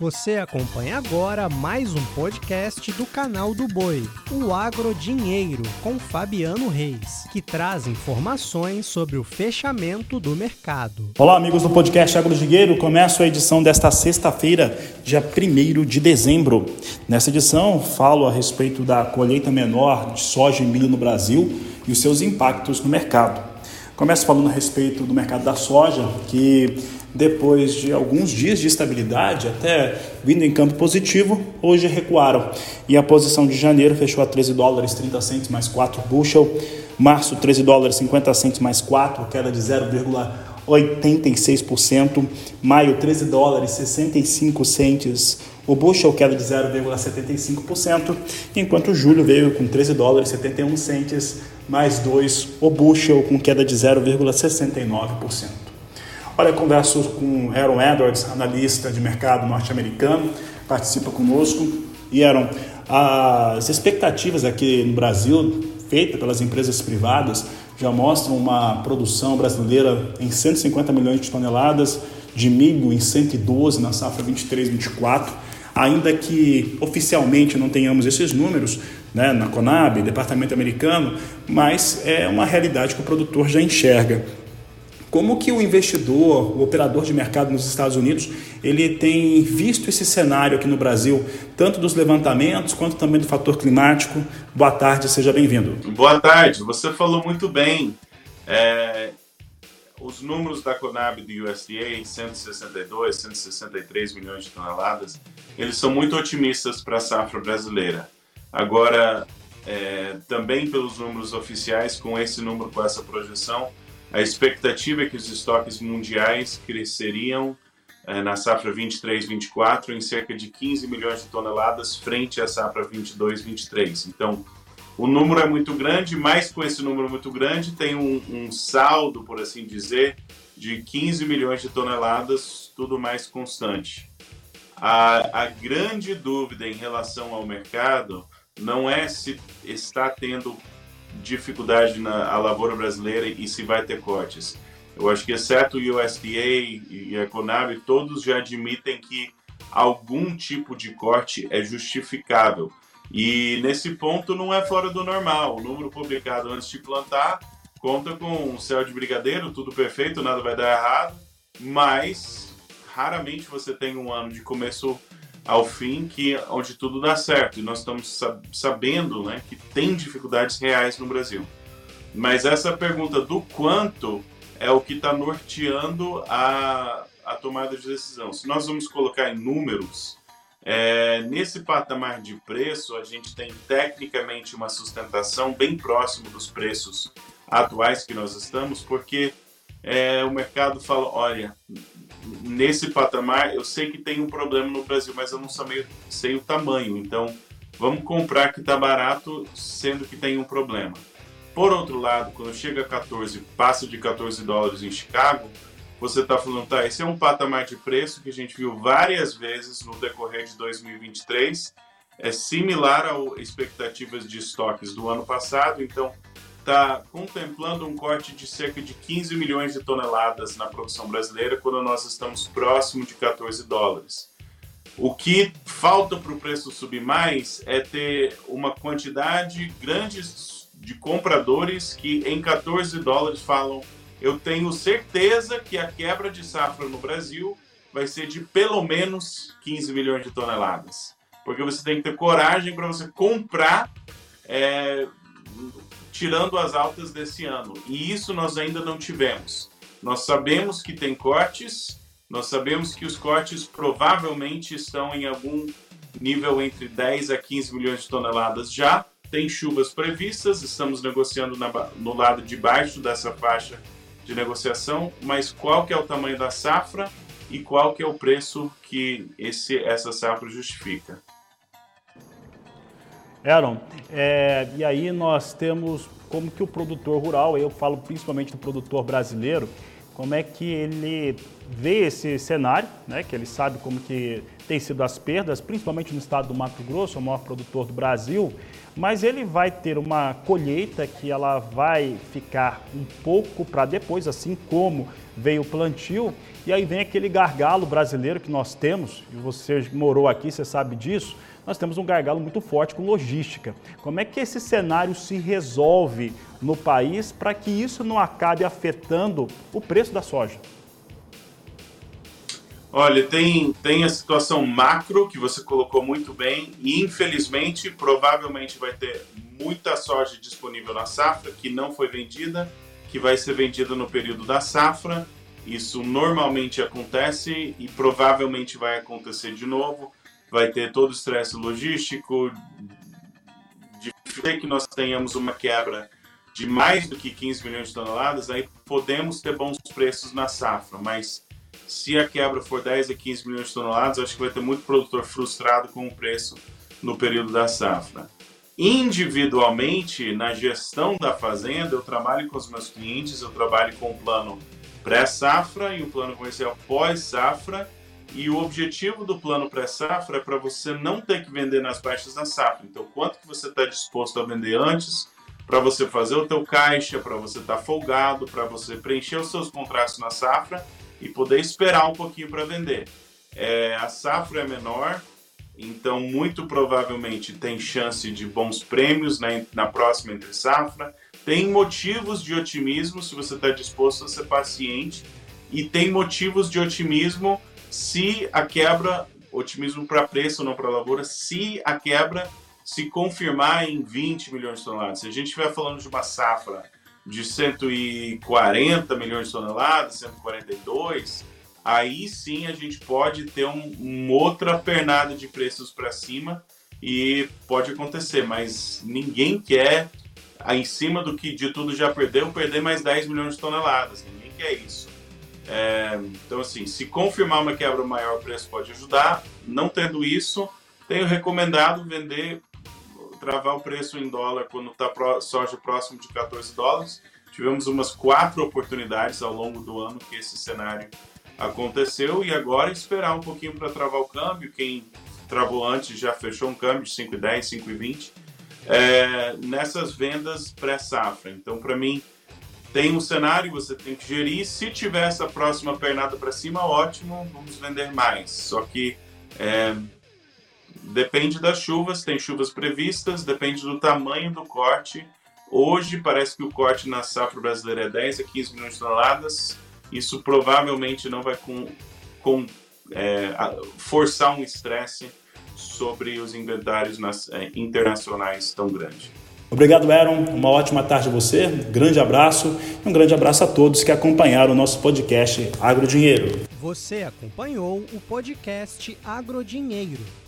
Você acompanha agora mais um podcast do canal do Boi, o Agro Dinheiro, com Fabiano Reis, que traz informações sobre o fechamento do mercado. Olá, amigos do podcast Agro Dinheiro. Começo a edição desta sexta-feira, dia 1 de dezembro. Nessa edição, falo a respeito da colheita menor de soja e milho no Brasil e os seus impactos no mercado. Começo falando a respeito do mercado da soja, que depois de alguns dias de estabilidade, até vindo em campo positivo, hoje recuaram. E a posição de janeiro fechou a 13 dólares 30 centes mais 4 bushel, março 13 dólares 50 centes mais 4, queda de 0,86%, maio 13 dólares 65 centes o bushel queda de 0,75%, enquanto julho veio com 13 dólares 71 centes mais 2 o bushel com queda de 0,69%. Olha, converso com Aaron Edwards, analista de mercado norte-americano, participa conosco. E Aaron, as expectativas aqui no Brasil, feitas pelas empresas privadas, já mostram uma produção brasileira em 150 milhões de toneladas, de milho em 112 na safra 23-24, ainda que oficialmente não tenhamos esses números né, na Conab, departamento americano, mas é uma realidade que o produtor já enxerga. Como que o investidor, o operador de mercado nos Estados Unidos, ele tem visto esse cenário aqui no Brasil, tanto dos levantamentos quanto também do fator climático? Boa tarde, seja bem-vindo. Boa tarde, você falou muito bem. É, os números da Conab do USDA, 162, 163 milhões de toneladas, eles são muito otimistas para a safra brasileira. Agora, é, também pelos números oficiais, com esse número, com essa projeção, a expectativa é que os estoques mundiais cresceriam eh, na safra 23-24 em cerca de 15 milhões de toneladas frente à safra 22-23. Então, o número é muito grande, mas com esse número muito grande tem um, um saldo, por assim dizer, de 15 milhões de toneladas, tudo mais constante. A, a grande dúvida em relação ao mercado não é se está tendo dificuldade na a lavoura brasileira e se vai ter cortes. Eu acho que, exceto o USDA e a Conab, todos já admitem que algum tipo de corte é justificável. E nesse ponto não é fora do normal. O número publicado antes de plantar conta com um céu de brigadeiro, tudo perfeito, nada vai dar errado, mas raramente você tem um ano de começo ao fim que onde tudo dá certo. E nós estamos sabendo né, que tem dificuldades reais no Brasil. Mas essa pergunta do quanto é o que está norteando a, a tomada de decisão. Se nós vamos colocar em números, é, nesse patamar de preço, a gente tem tecnicamente uma sustentação bem próximo dos preços atuais que nós estamos, porque é, o mercado fala: olha, nesse patamar, eu sei que tem um problema no Brasil, mas eu não sei, sei o tamanho. Então, vamos comprar que está barato, sendo que tem um problema. Por outro lado, quando chega a 14, passa de 14 dólares em Chicago, você está falando, tá, esse é um patamar de preço que a gente viu várias vezes no decorrer de 2023, é similar às expectativas de estoques do ano passado, então está contemplando um corte de cerca de 15 milhões de toneladas na produção brasileira, quando nós estamos próximo de 14 dólares. O que falta para o preço subir mais é ter uma quantidade grande de compradores que em 14 dólares falam: eu tenho certeza que a quebra de safra no Brasil vai ser de pelo menos 15 milhões de toneladas. Porque você tem que ter coragem para você comprar é, tirando as altas desse ano. E isso nós ainda não tivemos. Nós sabemos que tem cortes, nós sabemos que os cortes provavelmente estão em algum nível entre 10 a 15 milhões de toneladas já. Tem chuvas previstas, estamos negociando na, no lado de baixo dessa faixa de negociação, mas qual que é o tamanho da safra e qual que é o preço que esse, essa safra justifica? Aaron, é, e aí nós temos como que o produtor rural, eu falo principalmente do produtor brasileiro, como é que ele vê esse cenário, né, que ele sabe como que tem sido as perdas, principalmente no estado do Mato Grosso, o maior produtor do Brasil, mas ele vai ter uma colheita que ela vai ficar um pouco para depois, assim como veio o plantio e aí vem aquele gargalo brasileiro que nós temos, e você morou aqui, você sabe disso, nós temos um gargalo muito forte com logística. Como é que esse cenário se resolve no país para que isso não acabe afetando o preço da soja? Olha, tem, tem a situação macro que você colocou muito bem, e infelizmente, provavelmente vai ter muita soja disponível na safra que não foi vendida, que vai ser vendida no período da safra. Isso normalmente acontece e provavelmente vai acontecer de novo. Vai ter todo o estresse logístico, de que nós tenhamos uma quebra de mais do que 15 milhões de toneladas, aí podemos ter bons preços na safra, mas se a quebra for 10 a 15 milhões de toneladas, acho que vai ter muito produtor frustrado com o preço no período da safra. Individualmente, na gestão da fazenda, eu trabalho com os meus clientes, eu trabalho com o plano pré-safra e o plano comercial pós-safra. E o objetivo do plano pré-safra é para você não ter que vender nas baixas da safra. Então, quanto que você está disposto a vender antes para você fazer o teu caixa, para você estar tá folgado, para você preencher os seus contratos na safra e poder esperar um pouquinho para vender. É, a safra é menor, então muito provavelmente tem chance de bons prêmios na, na próxima entre safra. Tem motivos de otimismo se você está disposto a ser paciente e tem motivos de otimismo se a quebra, otimismo para preço, não para lavoura, se a quebra se confirmar em 20 milhões de toneladas. Se a gente estiver falando de uma safra de 140 milhões de toneladas, 142, aí sim a gente pode ter um, uma outra pernada de preços para cima e pode acontecer, mas ninguém quer, em cima do que de tudo já perdeu, perder mais 10 milhões de toneladas. Ninguém quer isso. É, então, assim, se confirmar uma quebra maior, o preço pode ajudar. Não tendo isso, tenho recomendado vender travar o preço em dólar quando está soja próximo de 14 dólares. Tivemos umas quatro oportunidades ao longo do ano que esse cenário aconteceu e agora esperar um pouquinho para travar o câmbio. Quem travou antes já fechou um câmbio de 5,10, 5,20 é, nessas vendas pré-safra. Então, para mim, tem um cenário, você tem que gerir. Se tiver essa próxima pernada para cima, ótimo, vamos vender mais. Só que é, Depende das chuvas, tem chuvas previstas, depende do tamanho do corte. Hoje parece que o corte na safra brasileira é 10 a 15 milhões de toneladas. Isso provavelmente não vai com, com é, forçar um estresse sobre os inventários nas, é, internacionais tão grande. Obrigado, Aaron. Uma ótima tarde a você. Um grande abraço e um grande abraço a todos que acompanharam o nosso podcast Agrodinheiro. Você acompanhou o podcast Agrodinheiro